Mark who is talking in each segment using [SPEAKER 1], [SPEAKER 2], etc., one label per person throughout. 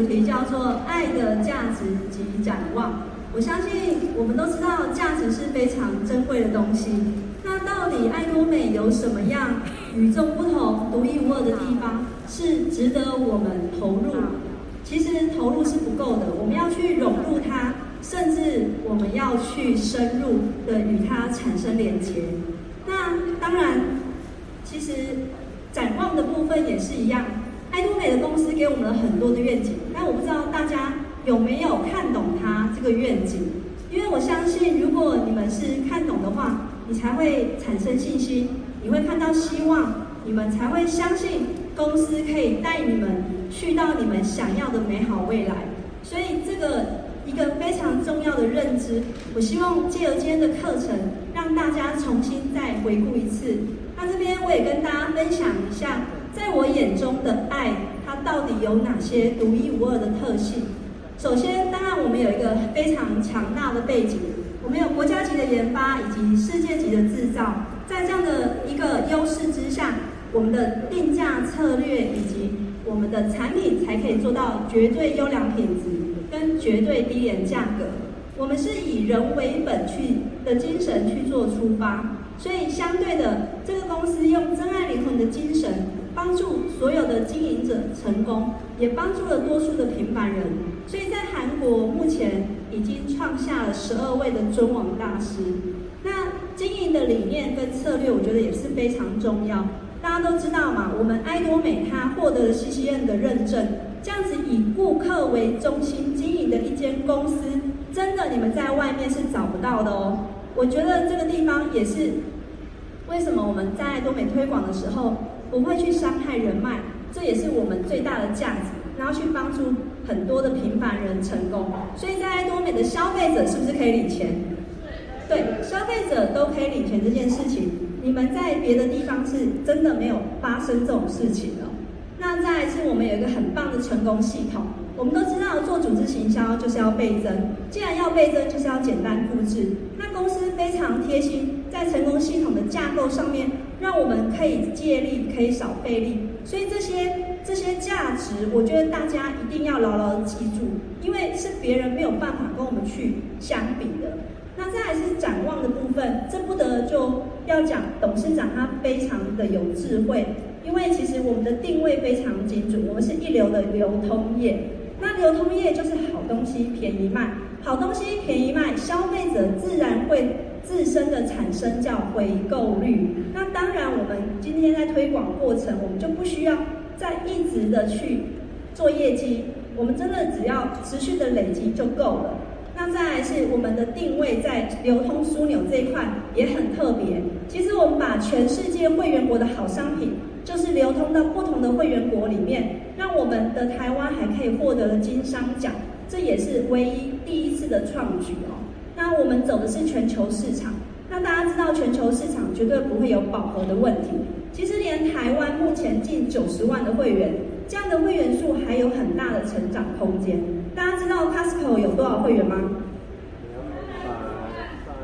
[SPEAKER 1] 主题叫做“爱的价值及展望”。我相信我们都知道，价值是非常珍贵的东西。那到底爱多美有什么样与众不同、独一无二的地方，是值得我们投入？其实投入是不够的，我们要去融入它，甚至我们要去深入的与它产生连结。那当然，其实展望的部分也是一样。多美的公司给我们了很多的愿景，但我不知道大家有没有看懂它这个愿景。因为我相信，如果你们是看懂的话，你才会产生信心，你会看到希望，你们才会相信公司可以带你们。去到你们想要的美好未来，所以这个一个非常重要的认知，我希望借由今天的课程，让大家重新再回顾一次。那这边我也跟大家分享一下，在我眼中的爱，它到底有哪些独一无二的特性？首先，当然我们有一个非常强大的背景，我们有国家级的研发以及世界级的制造，在这样的一个优势之下，我们的定价策略以及我们的产品才可以做到绝对优良品质跟绝对低廉价格。我们是以人为本去的精神去做出发，所以相对的，这个公司用真爱灵魂的精神帮助所有的经营者成功，也帮助了多数的平凡人。所以在韩国目前已经创下了十二位的尊王大师。那经营的理念跟策略，我觉得也是非常重要。大家都知道嘛，我们爱多美它获得了 CCN 的认证，这样子以顾客为中心经营的一间公司，真的你们在外面是找不到的哦。我觉得这个地方也是为什么我们在多美推广的时候不会去伤害人脉，这也是我们最大的价值，然后去帮助很多的平凡人成功。所以在多美的消费者是不是可以领钱？对，消费者都可以领钱这件事情。你们在别的地方是真的没有发生这种事情的。那再一次我们有一个很棒的成功系统。我们都知道做组织行销就是要倍增，既然要倍增，就是要简单复制。那公司非常贴心，在成功系统的架构上面，让我们可以借力，可以少费力。所以这些这些价值，我觉得大家一定要牢牢记住，因为是别人没有办法跟我们去相比的。那再来是展望的部分，这不得就要讲董事长他非常的有智慧，因为其实我们的定位非常精准，我们是一流的流通业。那流通业就是好东西便宜卖，好东西便宜卖，消费者自然会自身的产生叫回购率。那当然，我们今天在推广过程，我们就不需要再一直的去做业绩，我们真的只要持续的累积就够了。那再来是我们的定位在流通枢纽这一块也很特别。其实我们把全世界会员国的好商品，就是流通到不同的会员国里面，让我们的台湾还可以获得了金商奖，这也是唯一第一次的创举哦。那我们走的是全球市场，那大家知道全球市场绝对不会有饱和的问题。其实连台湾目前近九十万的会员，这样的会员数还有很大的成长空间。大家知道 Costco 有多少会员吗？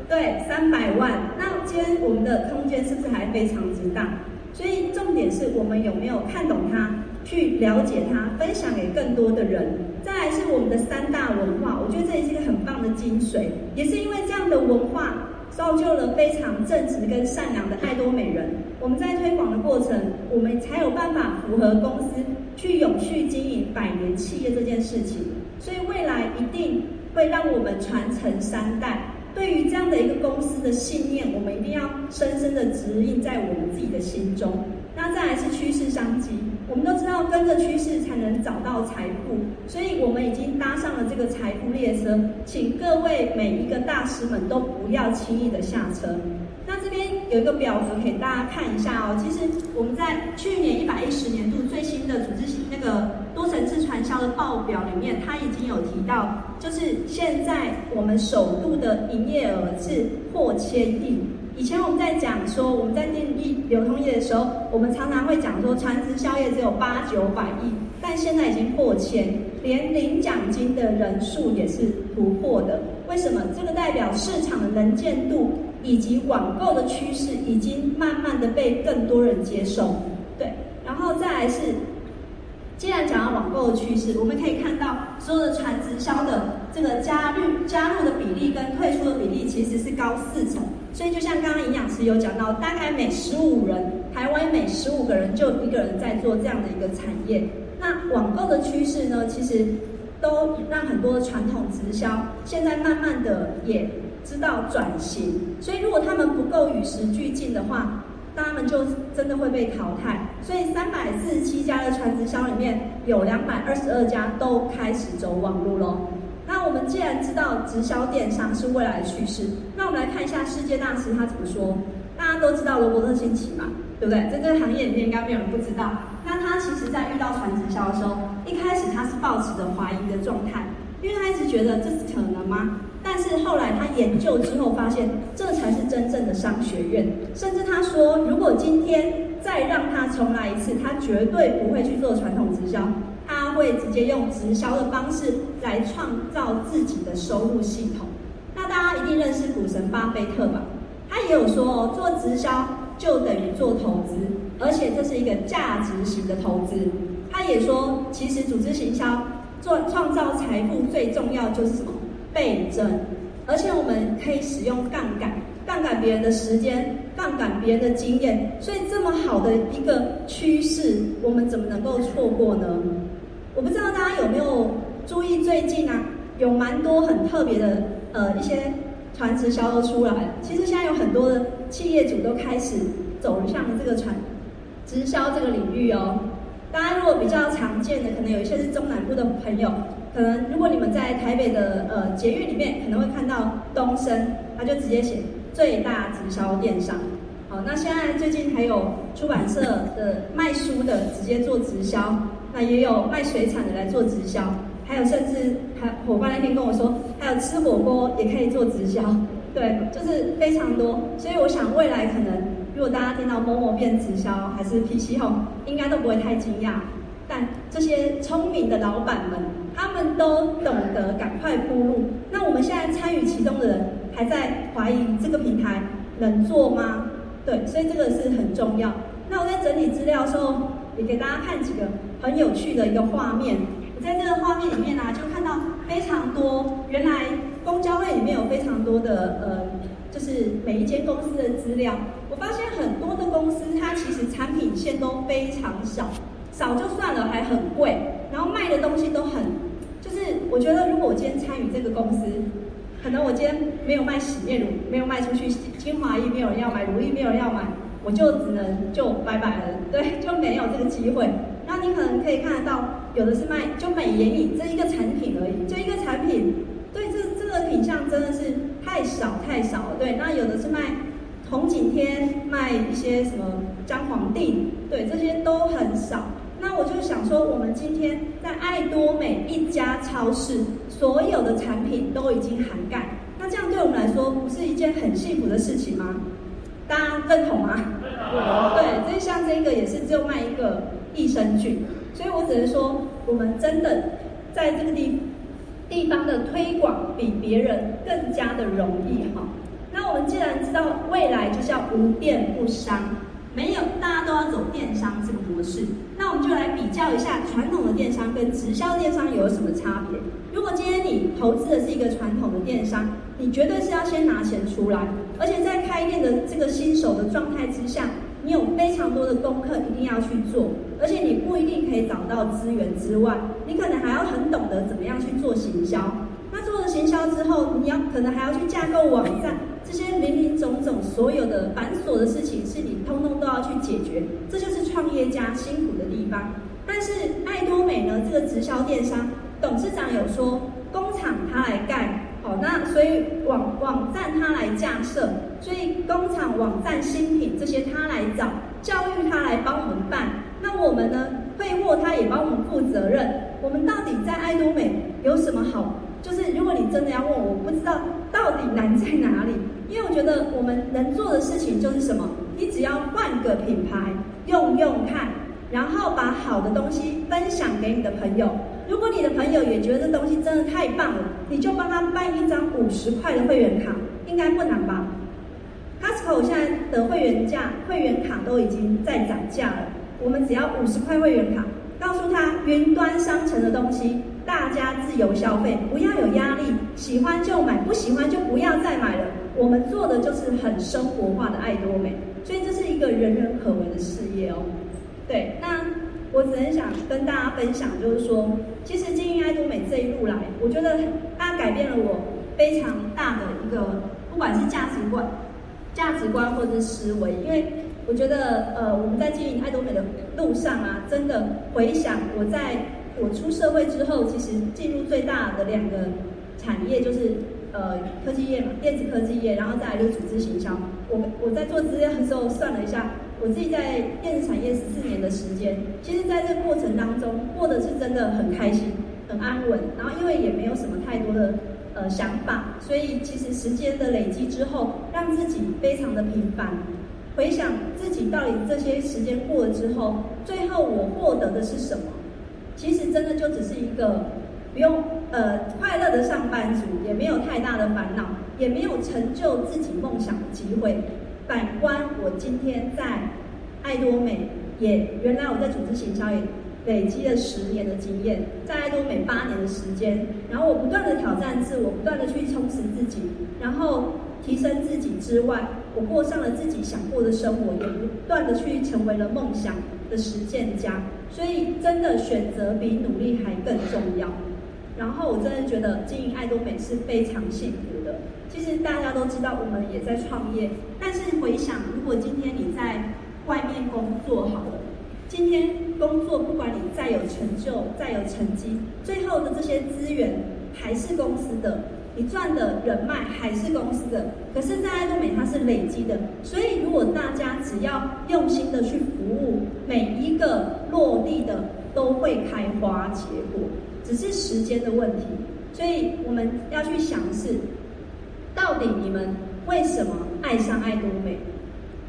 [SPEAKER 1] 对，三百万。那今天我们的空间是不是还非常之大？所以重点是我们有没有看懂它，去了解它，分享给更多的人。再来是我们的三大文化，我觉得这也是一个很棒的精髓。也是因为这样的文化，造就了非常正直跟善良的爱多美人。我们在推广的过程，我们才有办法符合公司去永续经营百年企业这件事情。所以未来一定会让我们传承三代。对于这样的一个公司的信念，我们一定要深深的指引在我们自己的心中。那再来是趋势商机，我们都知道跟着趋势才能找到财富，所以我们已经搭上了这个财富列车。请各位每一个大师们都不要轻易的下车。那这边有一个表格给大家看一下哦。其实我们在去年一百一十年度最新的组织那个多层次传销的报表里面，它已经有提到，就是现在我们首度的营业额是破千亿。以前我们在讲说，我们在定义流通业的时候，我们常常会讲说，传直销业只有八九百亿，但现在已经破千，连领奖金的人数也是突破的。为什么？这个代表市场的能见度以及网购的趋势已经慢慢的被更多人接受。对，然后再来是既然讲到网购的趋势，我们可以看到所有的传直销的这个加入加入的比例跟退出的比例其实是高四成。所以就像刚刚营养师有讲到，大概每十五人，台湾每十五个人就一个人在做这样的一个产业。那网购的趋势呢，其实都让很多传统直销现在慢慢的也知道转型。所以如果他们不够与时俱进的话，他们就真的会被淘汰，所以三百四十七家的传直销里面有两百二十二家都开始走网路喽。那我们既然知道直销电商是未来的趋势，那我们来看一下世界大师他怎么说。大家都知道罗伯特清崎嘛，对不对？在这个行业里面应该没有人不知道。那他其实在遇到传直销的时候，一开始他是抱持着怀疑的状态，因为他一直觉得这是可能吗？但是后来他研究之后发现，这才是真正的商学院。甚至他说，如果今天再让他重来一次，他绝对不会去做传统直销，他会直接用直销的方式来创造自己的收入系统。那大家一定认识股神巴菲特吧？他也有说哦，做直销就等于做投资，而且这是一个价值型的投资。他也说，其实组织行销做创造财富最重要就是什么？倍增，而且我们可以使用杠杆，杠杆别人的时间，杠杆别人的经验，所以这么好的一个趋势，我们怎么能够错过呢？我不知道大家有没有注意，最近啊，有蛮多很特别的呃一些传直销都出来了。其实现在有很多的企业主都开始走向这个传直销这个领域哦。大家如果比较常见的，可能有一些是中南部的朋友。可能如果你们在台北的呃捷运里面，可能会看到东升，他就直接写最大直销电商。好，那现在最近还有出版社的卖书的直接做直销，那也有卖水产的来做直销，还有甚至还伙伴那天跟我说，还有吃火锅也可以做直销，对，就是非常多。所以我想未来可能如果大家听到某某变直销还是 PC Home，应该都不会太惊讶。但这些聪明的老板们，他们都懂得赶快铺路。那我们现在参与其中的人，还在怀疑这个平台能做吗？对，所以这个是很重要。那我在整理资料的时候，也给大家看几个很有趣的一个画面。我在这个画面里面呢、啊，就看到非常多，原来公交会里面有非常多的呃，就是每一间公司的资料。我发现很多的公司，它其实产品线都非常少。少就算了，还很贵，然后卖的东西都很，就是我觉得如果我今天参与这个公司，可能我今天没有卖洗面乳，没有卖出去精华液，没有人要买乳液，没有人要买，我就只能就拜拜了，对，就没有这个机会。你可能可以看得到，有的是卖就美颜影这一个产品而已，就一个产品，对，这这个品项真的是太少太少了，对。那有的是卖红景天，卖一些什么姜黄定，对，这些都很少。那我就想说，我们今天在爱多美一家超市，所有的产品都已经涵盖。那这样对我们来说，不是一件很幸福的事情吗？大家认同吗？对，所以像这个也是只有卖一个益生菌，所以我只能说，我们真的在这个地地方的推广比别人更加的容易哈。那我们既然知道未来就是要无变不伤。没有，大家都要走电商这个模式。那我们就来比较一下传统的电商跟直销电商有什么差别。如果今天你投资的是一个传统的电商，你绝对是要先拿钱出来，而且在开店的这个新手的状态之下，你有非常多的功课一定要去做，而且你不一定可以找到资源之外，你可能还要很懂得怎么样去做行销。那做了行销之后，你要可能还要去架构网站。这些林林总总、所有的繁琐的事情，是你通通都要去解决，这就是创业家辛苦的地方。但是爱多美呢，这个直销电商董事长有说，工厂他来盖，好，那所以网网站他来架设，所以工厂、网站、新品这些他来找，教育他来帮我们办。那我们呢，配货他也帮我们负责任。我们到底在爱多美有什么好？就是如果你真的要问我，我不知道到底难在哪里。因为我觉得我们能做的事情就是什么？你只要换个品牌用用看，然后把好的东西分享给你的朋友。如果你的朋友也觉得这东西真的太棒了，你就帮他办一张五十块的会员卡，应该不难吧？Costco 现在的会员价、会员卡都已经在涨价了。我们只要五十块会员卡，告诉他云端商城的东西，大家自由消费，不要有压力，喜欢就买，不喜欢就不要再买了。我们做的就是很生活化的爱多美，所以这是一个人人可为的事业哦。对，那我只能想跟大家分享，就是说，其实经营爱多美这一路来，我觉得它改变了我非常大的一个，不管是价值观、价值观或者是思维，因为我觉得，呃，我们在经营爱多美的路上啊，真的回想我在我出社会之后，其实进入最大的两个产业就是。呃，科技业嘛，电子科技业，然后再来就组织行销。我我在做资料的时候算了一下，我自己在电子产业十四年的时间，其实在这个过程当中过得是真的很开心、很安稳。然后因为也没有什么太多的呃想法，所以其实时间的累积之后，让自己非常的平凡。回想自己到底这些时间过了之后，最后我获得的是什么？其实真的就只是一个。不用呃快乐的上班族，也没有太大的烦恼，也没有成就自己梦想的机会。反观我今天在爱多美，也原来我在组织行销也累积了十年的经验，在爱多美八年的时间，然后我不断的挑战自我，不断的去充实自己，然后提升自己之外，我过上了自己想过的生活，也不断的去成为了梦想的实践家。所以真的选择比努力还更重要。然后我真的觉得经营爱多美是非常幸福的。其实大家都知道，我们也在创业。但是回想，如果今天你在外面工作好了，今天工作不管你再有成就、再有成绩，最后的这些资源还是公司的，你赚的人脉还是公司的。可是，在爱多美它是累积的，所以如果大家只要用心的去服务，每一个落地的都会开花结果。只是时间的问题，所以我们要去想是，到底你们为什么爱上爱多美？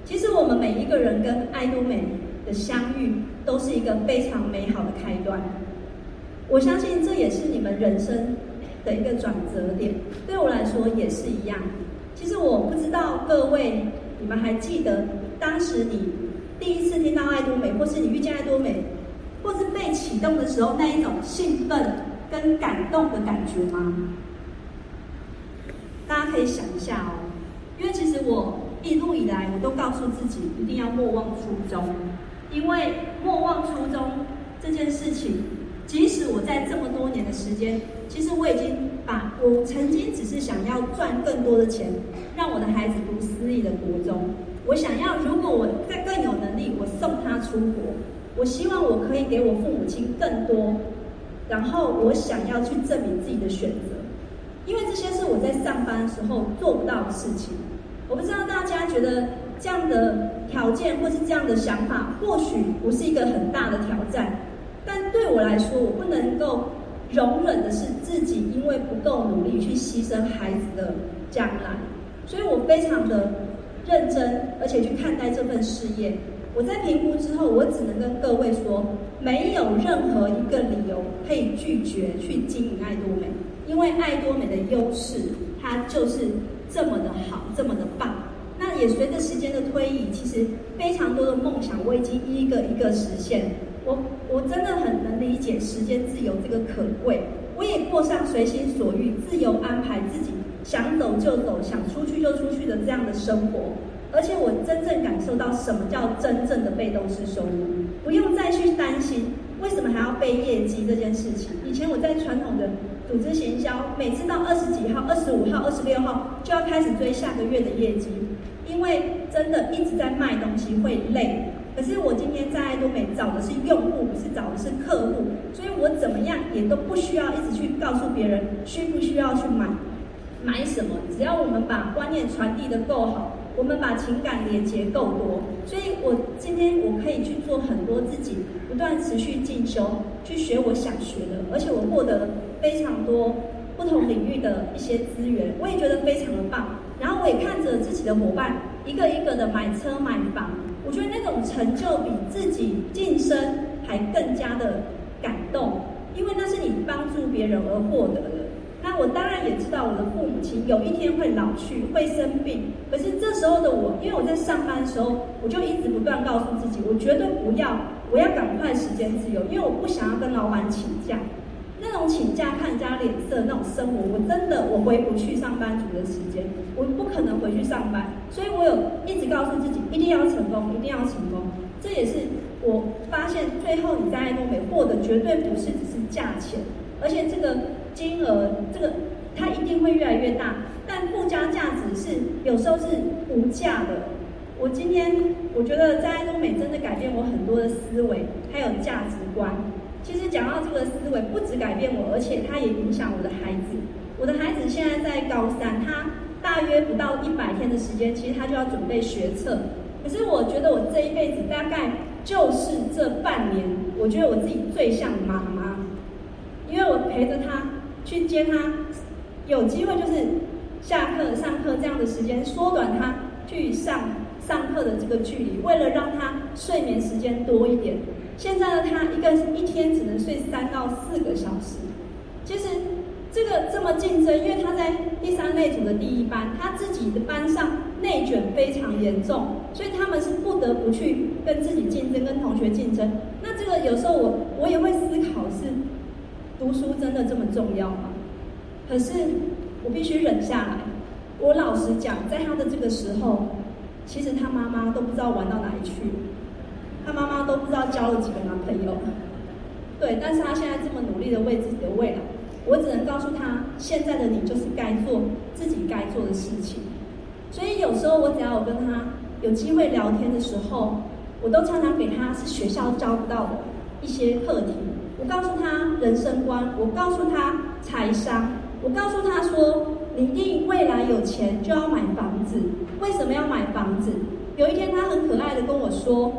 [SPEAKER 1] 其实我们每一个人跟爱多美的相遇，都是一个非常美好的开端。我相信这也是你们人生的一个转折点，对我来说也是一样。其实我不知道各位，你们还记得当时你第一次听到爱多美，或是你遇见爱多美？或是被启动的时候，那一种兴奋跟感动的感觉吗？大家可以想一下哦，因为其实我一路以来，我都告诉自己一定要莫忘初衷，因为莫忘初衷这件事情，即使我在这么多年的时间，其实我已经把我曾经只是想要赚更多的钱，让我的孩子读私立的国中，我想要如果我再更有能力，我送他出国。我希望我可以给我父母亲更多，然后我想要去证明自己的选择，因为这些是我在上班的时候做不到的事情。我不知道大家觉得这样的条件或是这样的想法，或许不是一个很大的挑战，但对我来说，我不能够容忍的是自己因为不够努力去牺牲孩子的将来，所以我非常的认真，而且去看待这份事业。我在评估之后，我只能跟各位说，没有任何一个理由可以拒绝去经营爱多美，因为爱多美的优势，它就是这么的好，这么的棒。那也随着时间的推移，其实非常多的梦想我已经一个一个实现。我我真的很能理解时间自由这个可贵，我也过上随心所欲、自由安排自己想走就走、想出去就出去的这样的生活。而且我真正感受到什么叫真正的被动式收入，不用再去担心为什么还要背业绩这件事情。以前我在传统的组织行销，每次到二十几号、二十五号、二十六号就要开始追下个月的业绩，因为真的一直在卖东西会累。可是我今天在爱多美找的是用户，不是找的是客户，所以我怎么样也都不需要一直去告诉别人需不需要去买，买什么，只要我们把观念传递的够好。我们把情感连接够多，所以我今天我可以去做很多自己不断持续进修，去学我想学的，而且我获得非常多不同领域的一些资源，我也觉得非常的棒。然后我也看着自己的伙伴一个一个的买车买房，我觉得那种成就比自己晋升还更加的感动，因为那是你帮助别人而获得的。我当然也知道我的父母亲有一天会老去，会生病。可是这时候的我，因为我在上班的时候，我就一直不断告诉自己，我绝对不要，我要赶快时间自由，因为我不想要跟老板请假。那种请假看人家脸色那种生活，我真的我回不去上班族的时间，我不可能回去上班。所以我有一直告诉自己，一定要成功，一定要成功。这也是我发现，最后你在爱多美获得绝对不是只是价钱，而且这个金额，这个它一定会越来越大。但附加价值是有时候是无价的。我今天我觉得在爱多美真的改变我很多的思维，还有价值观。其实讲到这个思维，不止改变我，而且它也影响我的孩子。我的孩子现在在高三，他大约不到一百天的时间，其实他就要准备学测。可是我觉得我这一辈子大概就是这半年，我觉得我自己最像妈妈，因为我陪着他去接他，有机会就是下课、上课这样的时间，缩短他去上上课的这个距离，为了让他睡眠时间多一点。现在的他一个一天只能睡三到四个小时，其实这个这么竞争，因为他在第三类组的第一班，他自己的班上内卷非常严重，所以他们是不得不去跟自己竞争，跟同学竞争。那这个有时候我我也会思考是，读书真的这么重要吗？可是我必须忍下来。我老实讲，在他的这个时候，其实他妈妈都不知道玩到哪里去。他妈妈都不知道交了几个男朋友，对，但是他现在这么努力的为自己的未来，我只能告诉他，现在的你就是该做自己该做的事情。所以有时候我只要有跟他有机会聊天的时候，我都常常给他是学校教不到的一些课题。我告诉他人生观，我告诉他财商，我告诉他说，你一定未来有钱就要买房子，为什么要买房子？有一天他很可爱的跟我说。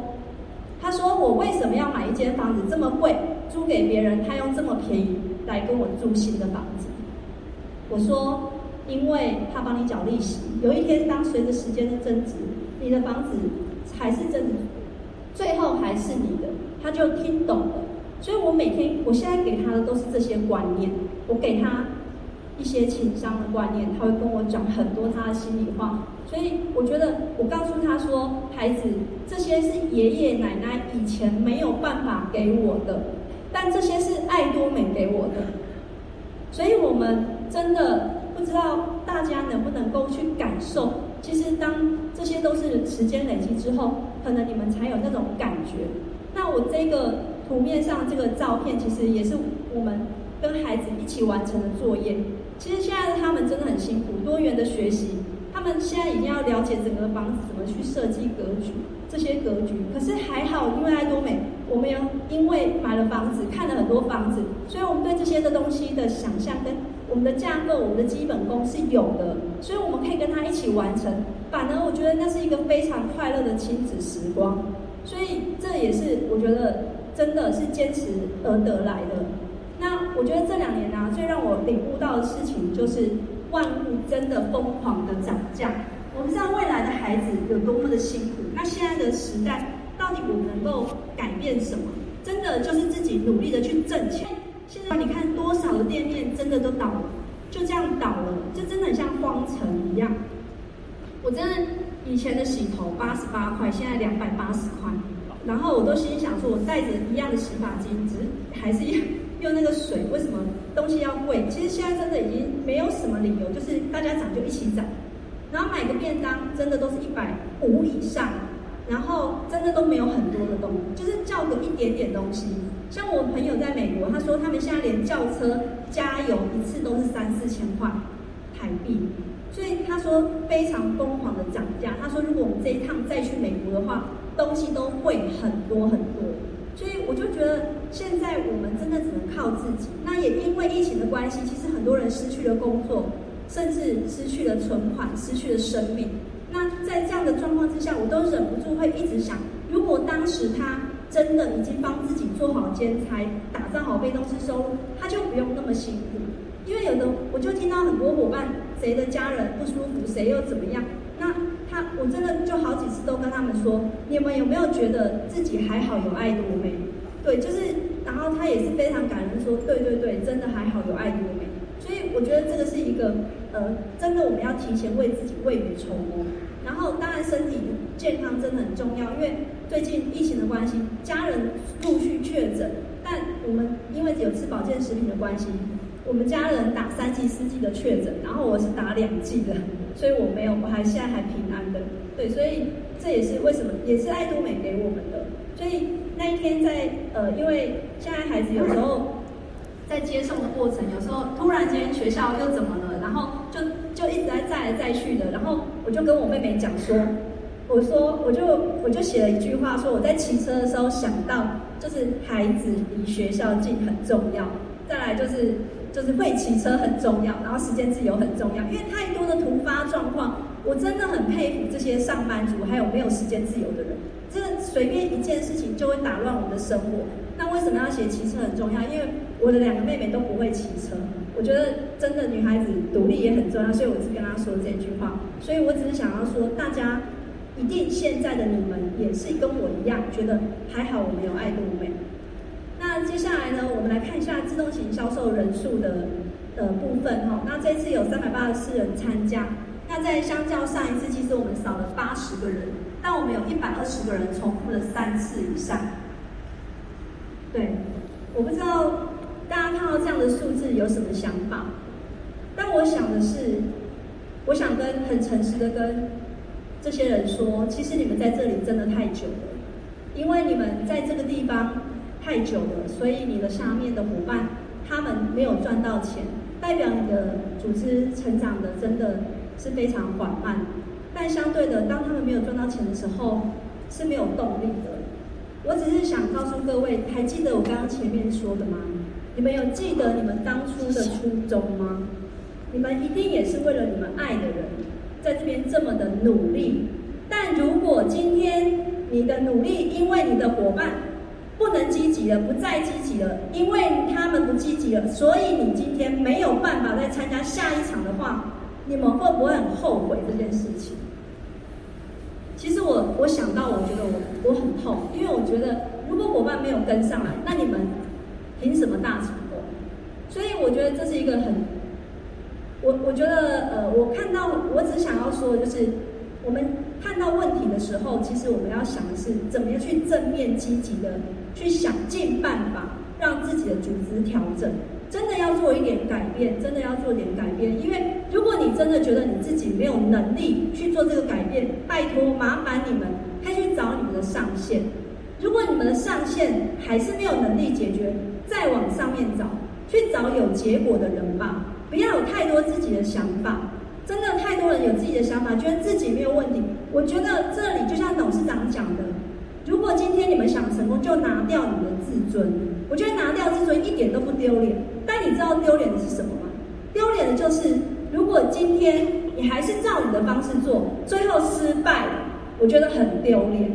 [SPEAKER 1] 他说：“我为什么要买一间房子这么贵，租给别人，他用这么便宜来跟我住新的房子？”我说：“因为他帮你缴利息，有一天当随着时间的增值，你的房子还是增值，最后还是你的。”他就听懂了。所以我每天，我现在给他的都是这些观念，我给他。一些情商的观念，他会跟我讲很多他的心里话，所以我觉得我告诉他说：“孩子，这些是爷爷奶奶以前没有办法给我的，但这些是爱多美给我的。”所以，我们真的不知道大家能不能够去感受。其实，当这些都是时间累积之后，可能你们才有那种感觉。那我这个图面上这个照片，其实也是我们跟孩子一起完成的作业。其实现在的他们真的很辛苦，多元的学习，他们现在已经要了解整个房子怎么去设计格局，这些格局。可是还好，因为爱多美，我们有因为买了房子，看了很多房子，所以我们对这些的东西的想象跟我们的架构、我们的基本功是有的，所以我们可以跟他一起完成。反而我觉得那是一个非常快乐的亲子时光，所以这也是我觉得真的是坚持而得来的。那我觉得这两年呢、最让我领悟到的事情就是万物真的疯狂的涨价。我不知道未来的孩子有多么的辛苦，那现在的时代到底我们能够改变什么？真的就是自己努力的去挣钱。现在你看多少的店面真的都倒了，就这样倒了，就真的很像荒城一样。我真的以前的洗头八十八块，现在两百八十块，然后我都心想说，我带着一样的洗发精，只是还是一。用那个水，为什么东西要贵？其实现在真的已经没有什么理由，就是大家涨就一起涨。然后买个便当，真的都是一百五以上，然后真的都没有很多的东西，就是叫个一点点东西。像我朋友在美国，他说他们现在连叫车加油一次都是三四千块台币，所以他说非常疯狂的涨价。他说如果我们这一趟再去美国的话，东西都会很多很多。所以我就觉得，现在我们真的只能靠自己。那也因为疫情的关系，其实很多人失去了工作，甚至失去了存款，失去了生命。那在这样的状况之下，我都忍不住会一直想，如果当时他真的已经帮自己做好兼差，打造好被动式收入，他就不用那么辛苦。因为有的，我就听到很多伙伴，谁的家人不舒服，谁又怎么样，我真的就好几次都跟他们说，你们有没有觉得自己还好有爱多美？对，就是，然后他也是非常感恩说，对对对，真的还好有爱多美。所以我觉得这个是一个呃，真的我们要提前为自己未雨绸缪。然后当然身体健康真的很重要，因为最近疫情的关系，家人陆续确诊，但我们因为有吃保健食品的关系，我们家人打三剂、四剂的确诊，然后我是打两剂的，所以我没有，我还现在还平安的。对，所以这也是为什么，也是爱多美给我们的。所以那一天在呃，因为现在孩子有时候。在接送的过程，有时候突然间学校又怎么了，然后就就一直在再来再去的，然后我就跟我妹妹讲说，我说我就我就写了一句话，说我在骑车的时候想到，就是孩子离学校近很重要，再来就是就是会骑车很重要，然后时间自由很重要，因为太多的突发状况，我真的很佩服这些上班族还有没有时间自由的人，这个随便一件事情就会打乱我们的生活。那为什么要写骑车很重要？因为我的两个妹妹都不会骑车，我觉得真的女孩子独立也很重要，所以我是跟她说这句话。所以我只是想要说，大家一定现在的你们也是跟我一样，觉得还好我没有爱多美。那接下来呢，我们来看一下自动型销售人数的的部分哈。那这次有三百八十四人参加，那在相较上一次，其实我们少了八十个人，但我们有一百二十个人重复了三次以上。对，我不知道大家看到这样的数字有什么想法，但我想的是，我想跟很诚实的跟这些人说，其实你们在这里真的太久了，因为你们在这个地方太久了，所以你的下面的伙伴他们没有赚到钱，代表你的组织成长的真的是非常缓慢，但相对的，当他们没有赚到钱的时候，是没有动力的。我只是想告诉各位，还记得我刚刚前面说的吗？你们有记得你们当初的初衷吗？你们一定也是为了你们爱的人，在这边这么的努力。但如果今天你的努力因为你的伙伴不能积极了，不再积极了，因为他们不积极了，所以你今天没有办法再参加下一场的话，你们会不会很后悔这件事情？其实我我想到，我觉得我我很痛，因为我觉得如果伙伴没有跟上来，那你们凭什么大成功？所以我觉得这是一个很，我我觉得呃，我看到我只想要说就是，我们看到问题的时候，其实我们要想的是怎么样去正面积极的去想尽办法让自己的组织调整。真的要做一点改变，真的要做点改变。因为如果你真的觉得你自己没有能力去做这个改变，拜托麻烦你们，可以去找你们的上线。如果你们的上线还是没有能力解决，再往上面找，去找有结果的人吧。不要有太多自己的想法。真的太多人有自己的想法，觉得自己没有问题。我觉得这里就像董事长讲的，如果今天你们想成功，就拿掉你的自尊。我觉得拿掉自尊一点都不丢脸。但你知道丢脸的是什么吗？丢脸的就是，如果今天你还是照你的方式做，最后失败了，我觉得很丢脸，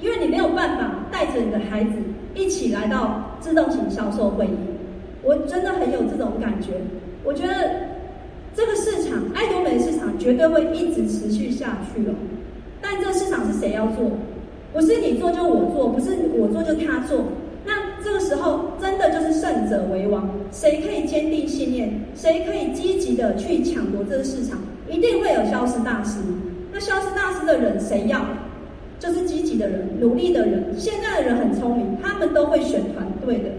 [SPEAKER 1] 因为你没有办法带着你的孩子一起来到自动型销售会议。我真的很有这种感觉。我觉得这个市场，爱多美市场绝对会一直持续下去了。但这个市场是谁要做？不是你做就我做，不是我做就他做。那这个时候，真的就是胜者为王。谁可以坚定信念？谁可以积极的去抢夺这个市场？一定会有消失大师。那消失大师的人谁要？就是积极的人、努力的人。现在的人很聪明，他们都会选团队的。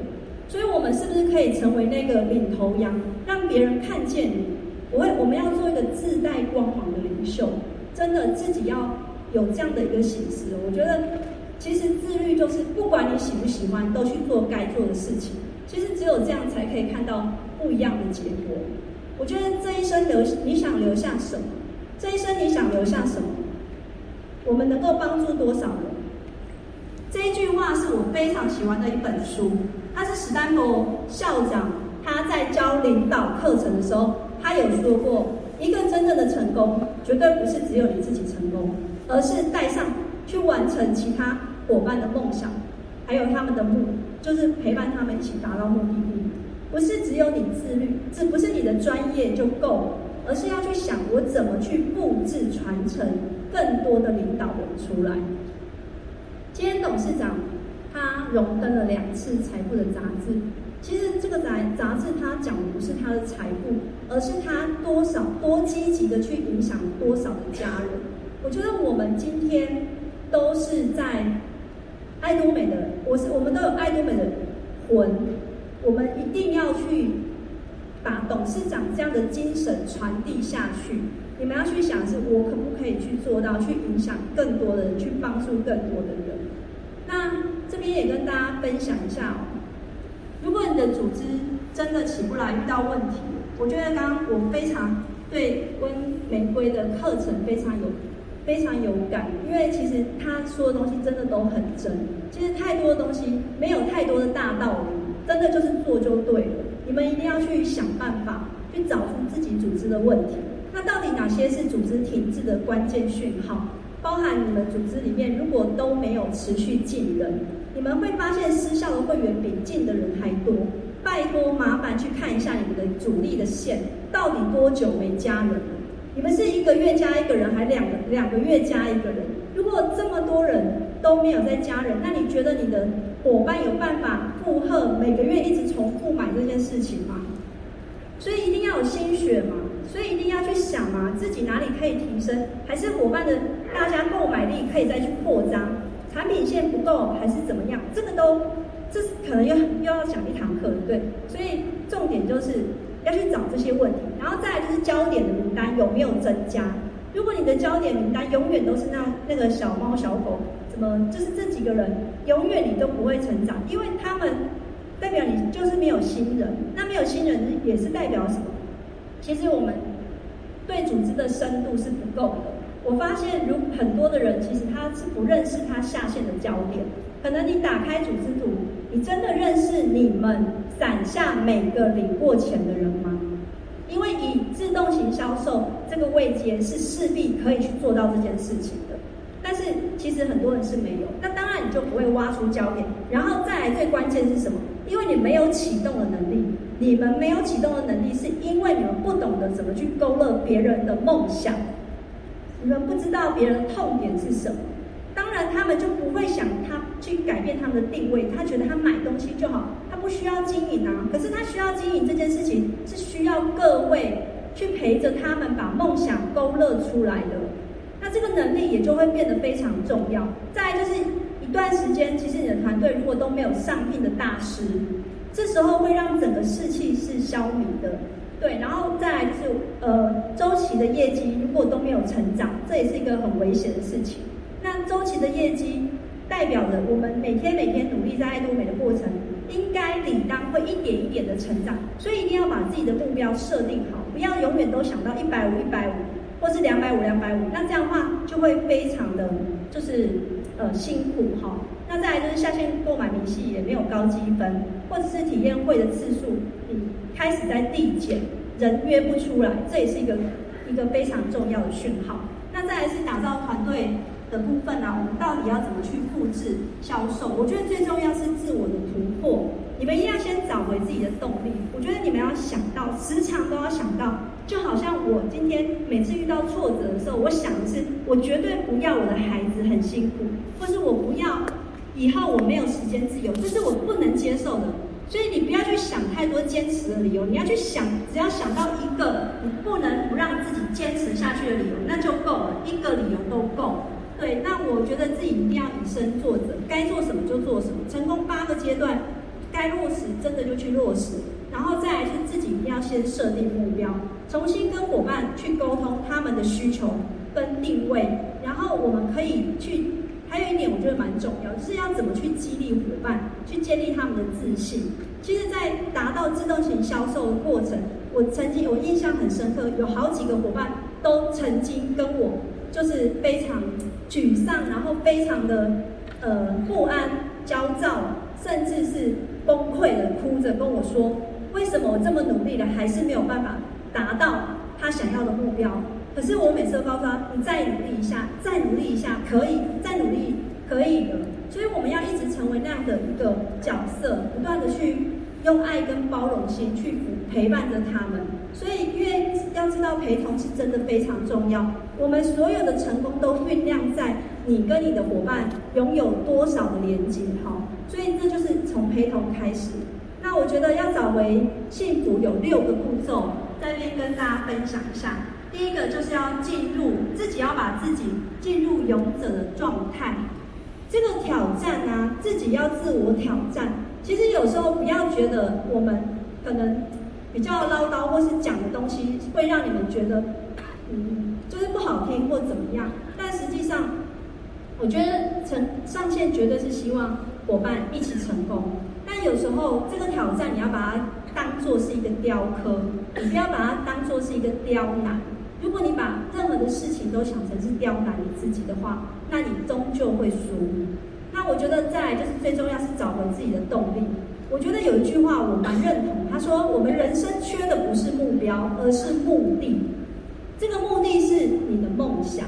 [SPEAKER 1] 所以，我们是不是可以成为那个领头羊，让别人看见你？我会，我们要做一个自带光环的领袖。真的，自己要有这样的一个形式。我觉得。其实自律就是不管你喜不喜欢，都去做该做的事情。其实只有这样才可以看到不一样的结果。我觉得这一生留你想留下什么？这一生你想留下什么？我们能够帮助多少人？这一句话是我非常喜欢的一本书，它是史丹佛校长他在教领导课程的时候，他有说过，一个真正的成功，绝对不是只有你自己成功，而是带上去完成其他。伙伴的梦想，还有他们的目，就是陪伴他们一起达到目的地。不是只有你自律，这不是你的专业就够了，而是要去想我怎么去布置传承更多的领导人出来。今天董事长他荣登了两次财富的杂志，其实这个杂杂志它讲的不是他的财富，而是他多少多积极的去影响多少的家人。我觉得我们今天都是在爱多美的，我是我们都有爱多美的魂，我们一定要去把董事长这样的精神传递下去。你们要去想，是我可不可以去做到，去影响更多的人，去帮助更多的人。那这边也跟大家分享一下哦。如果你的组织真的起不来，遇到问题，我觉得刚刚我非常对温玫瑰的课程非常有非常有感，因为其实他说的东西真的都很真。其实太多的东西没有太多的大道理，真的就是做就对了。你们一定要去想办法，去找出自己组织的问题。那到底哪些是组织停滞的关键讯号？包含你们组织里面如果都没有持续进人，你们会发现失效的会员比进的人还多。拜托，麻烦去看一下你们的主力的线，到底多久没加人？你们是一个月加一个人，还两个两个月加一个人？如果这么多人都没有在加人，那你觉得你的伙伴有办法负荷每个月一直重复买这件事情吗？所以一定要有心血嘛。所以一定要去想嘛，自己哪里可以提升，还是伙伴的大家购买力可以再去扩张，产品线不够还是怎么样？这个都，这是可能又又要讲一堂课，对。所以重点就是要去找这些问题，然后再来就是焦点的名单有没有增加。如果你的焦点名单永远都是那那个小猫小狗，怎么就是这几个人，永远你都不会成长，因为他们代表你就是没有新人，那没有新人也是代表什么？其实我们对组织的深度是不够的。我发现，如很多的人，其实他是不认识他下线的焦点。可能你打开组织图，你真的认识你们伞下每个领过钱的人吗？因为以自动型销售这个位阶，是势必可以去做到这件事情的。但是其实很多人是没有。那当然你就不会挖出焦点。然后再来最关键是什么？因为你没有启动的能力。你们没有启动的能力，是因为你们不懂得怎么去勾勒别人的梦想，你们不知道别人痛点是什么。当然，他们就不会想他去改变他们的定位，他觉得他买东西就好，他不需要经营啊。可是他需要经营这件事情，是需要各位去陪着他们把梦想勾勒出来的。那这个能力也就会变得非常重要。再来就是一段时间，其实你的团队如果都没有上聘的大师。这时候会让整个士气是消弭的，对，然后再来就是呃周期的业绩如果都没有成长，这也是一个很危险的事情。那周期的业绩代表着我们每天每天努力在爱多美的过程，应该理当会一点一点的成长，所以一定要把自己的目标设定好，不要永远都想到一百五一百五，或是两百五两百五，那这样的话就会非常的就是呃辛苦哈。那再来就是下线购买明细也没有高积分，或者是体验会的次数，你开始在递减，人约不出来，这也是一个一个非常重要的讯号。那再来是打造团队的部分呢、我们到底要怎么去复制销售？我觉得最重要是自我的突破，你们一定要先找回自己的动力。我觉得你们要想到，时常都要想到，就好像我今天每次遇到挫折的时候，我想的是，我绝对不要我的孩子很辛苦，或是我不要。以后我没有时间自由，这是我不能接受的。所以你不要去想太多坚持的理由，你要去想，只要想到一个你不能不让自己坚持下去的理由，那就够了，一个理由都够。对，那我觉得自己一定要以身作则，该做什么就做什么。成功八个阶段，该落实真的就去落实，然后再来是自己一定要先设定目标，重新跟伙伴去沟通他们的需求跟定位，然后我们可以去。还有一点我觉得蛮重要，就是要怎么去激励伙伴，去建立他们的自信。其实，在达到自动型销售的过程，我曾经我印象很深刻，有好几个伙伴都曾经跟我就是非常沮丧，然后非常的呃不安、焦躁，甚至是崩溃的哭着跟我说：“为什么我这么努力了，还是没有办法达到他想要的目标？”可是我每次都告诉他：“你再努力一下，再努力一下，可以，再努力，可以的。”所以我们要一直成为那样的一个角色，不断的去用爱跟包容心去陪伴着他们。所以，因为要知道陪同是真的非常重要。我们所有的成功都酝酿在你跟你的伙伴拥有多少的连接，哈。所以这就是从陪同开始。那我觉得要找回幸福有六个步骤，在这边跟大家分享一下。第一个就是要进入自己，要把自己进入勇者的状态。这个挑战啊，自己要自我挑战。其实有时候不要觉得我们可能比较唠叨，或是讲的东西会让你们觉得，不好听或怎么样。但实际上，我觉得成上线绝对是希望伙伴一起成功。但有时候这个挑战你要把它当做是一个雕刻，你不要把它当做是一个刁难。如果你把任何的事情都想成是刁难你自己的话，那你终究会输。那我觉得再来就是最重要是找回自己的动力。我觉得有一句话我蛮认同，他说我们人生缺的不是目标，而是目的。这个目的是你的梦想。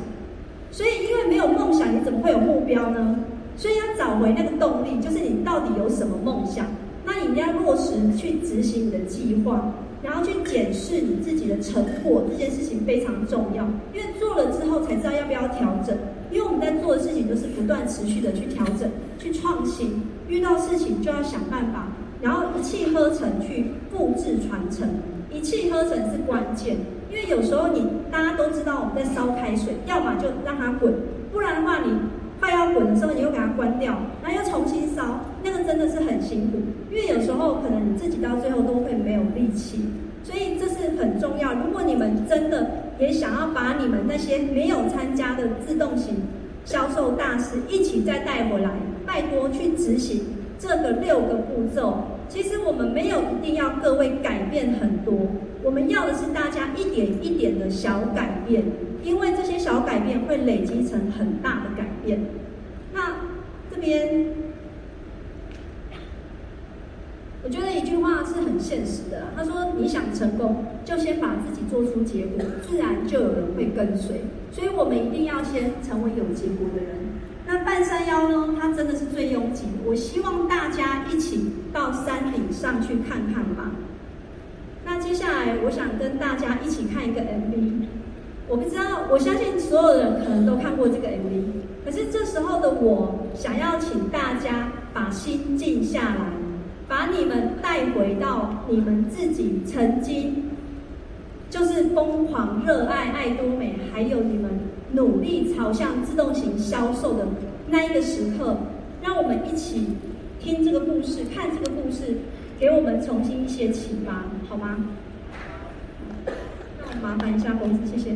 [SPEAKER 1] 所以因为没有梦想，你怎么会有目标呢？所以要找回那个动力，就是你到底有什么梦想？那你要落实去执行你的计划。然后去检视你自己的成果，这件事情非常重要，因为做了之后才知道要不要调整。因为我们在做的事情都是不断持续的去调整、去创新，遇到事情就要想办法，然后一气呵成去复制传承。一气呵成是关键，因为有时候你大家都知道我们在烧开水，要么就让它滚，不然的话你快要滚的时候你又给它关掉，然后又重新烧，那个真的是很辛苦。因为有时候可能你自己到最后都会没有力气，所以这是很重要。如果你们真的也想要把你们那些没有参加的自动型销售大师一起再带回来，拜托去执行这个六个步骤。其实我们没有一定要各位改变很多，我们要的是大家一点一点的小改变，因为这些小改变会累积成很大的改变。那这边。我觉得一句话是很现实的，他说：“你想成功，就先把自己做出结果，自然就有人会跟随。所以，我们一定要先成为有结果的人。那半山腰呢？它真的是最拥挤。我希望大家一起到山顶上去看看吧。我想跟大家一起看一个 MV。我不知道，我相信所有人可能都看过这个 MV。可是这时候的我，想要请大家把心静下来。”把你们带回到你们自己曾经就是疯狂热爱爱多美，还有你们努力朝向自动型销售的那一个时刻，让我们一起听这个故事，看这个故事，给我们重新一些启发，好吗？麻烦一下公司，谢谢。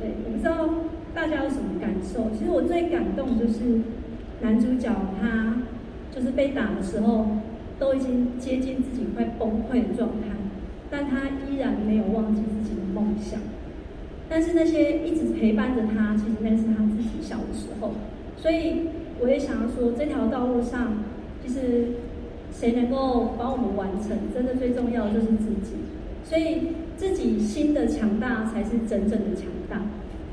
[SPEAKER 1] 我不知道大家有什么感受其实我最感动就是男主角，他就是被打的时候，都已经接近自己快崩溃的状态，但他依然没有忘记自己的梦想。但是那些一直陪伴着他，其实那是他自己小的时候。所以我也想要说，这条道路上，其实谁能够帮我们完成，真的最重要的就是自己。所以自己心的强大才是真正的强大。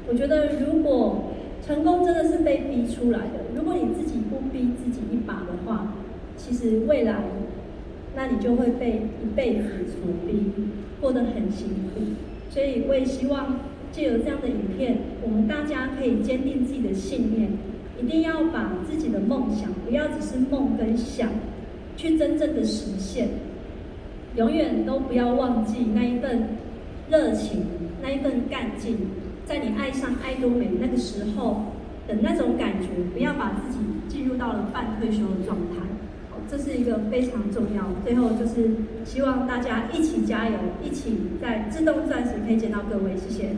[SPEAKER 1] 我觉得如果成功真的是被逼出来的。如果你自己不逼自己一把的话，其实未来，那你就会被一辈子所逼，过得很辛苦。所以我也希望借由这样的影片，我们大家可以坚定自己的信念，一定要把自己的梦想，不要只是梦跟想，去真正的实现。永远都不要忘记那一份热情，那一份干劲。在你爱上爱多美那个时候的那种感觉，不要把自己进入到了半退休的状态，这是一个非常重要。最后就是希望大家一起加油，一起在自动钻石可以见到各位，谢谢。